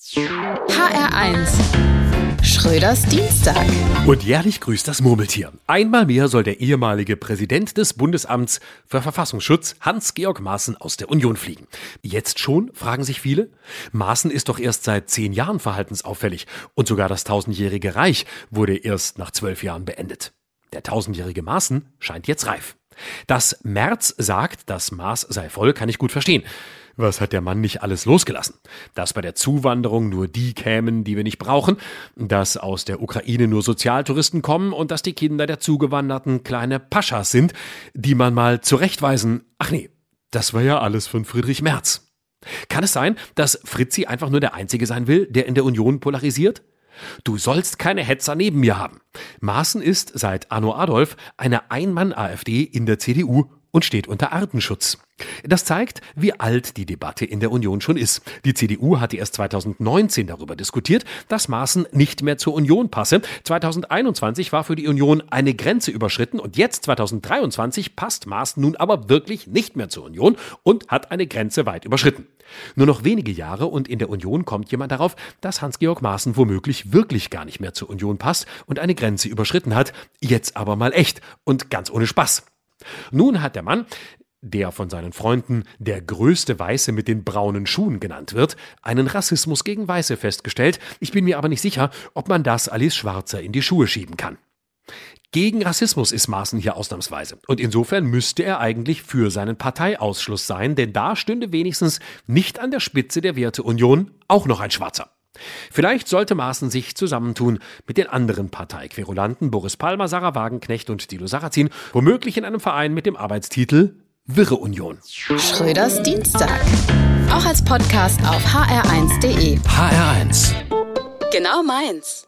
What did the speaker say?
HR1 Schröders Dienstag. Und jährlich grüßt das Murmeltier. Einmal mehr soll der ehemalige Präsident des Bundesamts für Verfassungsschutz, Hans-Georg Maaßen, aus der Union fliegen. Jetzt schon, fragen sich viele? Maaßen ist doch erst seit zehn Jahren verhaltensauffällig und sogar das tausendjährige Reich wurde erst nach zwölf Jahren beendet. Der tausendjährige Maaßen scheint jetzt reif. Dass Merz sagt, das Maß sei voll, kann ich gut verstehen. Was hat der Mann nicht alles losgelassen? Dass bei der Zuwanderung nur die kämen, die wir nicht brauchen, dass aus der Ukraine nur Sozialtouristen kommen und dass die Kinder der Zugewanderten kleine Paschas sind, die man mal zurechtweisen. Ach nee, das war ja alles von Friedrich Merz. Kann es sein, dass Fritzi einfach nur der Einzige sein will, der in der Union polarisiert? Du sollst keine Hetzer neben mir haben. Maaßen ist seit Anno Adolf eine Ein-Mann-AfD in der CDU und steht unter Artenschutz. Das zeigt, wie alt die Debatte in der Union schon ist. Die CDU hatte erst 2019 darüber diskutiert, dass Maaßen nicht mehr zur Union passe. 2021 war für die Union eine Grenze überschritten und jetzt 2023 passt Maaßen nun aber wirklich nicht mehr zur Union und hat eine Grenze weit überschritten. Nur noch wenige Jahre und in der Union kommt jemand darauf, dass Hans-Georg Maaßen womöglich wirklich gar nicht mehr zur Union passt und eine Grenze überschritten hat. Jetzt aber mal echt und ganz ohne Spaß. Nun hat der Mann, der von seinen Freunden der größte Weiße mit den braunen Schuhen genannt wird, einen Rassismus gegen Weiße festgestellt. Ich bin mir aber nicht sicher, ob man das Alice Schwarzer in die Schuhe schieben kann. Gegen Rassismus ist Maaßen hier ausnahmsweise. Und insofern müsste er eigentlich für seinen Parteiausschluss sein, denn da stünde wenigstens nicht an der Spitze der Werteunion auch noch ein Schwarzer. Vielleicht sollte Maaßen sich zusammentun mit den anderen Parteiquerulanten Boris Palmer, Sarah Wagenknecht und Dilo Sarrazin, womöglich in einem Verein mit dem Arbeitstitel Wirre Union. Schröders Dienstag. Auch als Podcast auf hr1.de. HR1. Genau meins.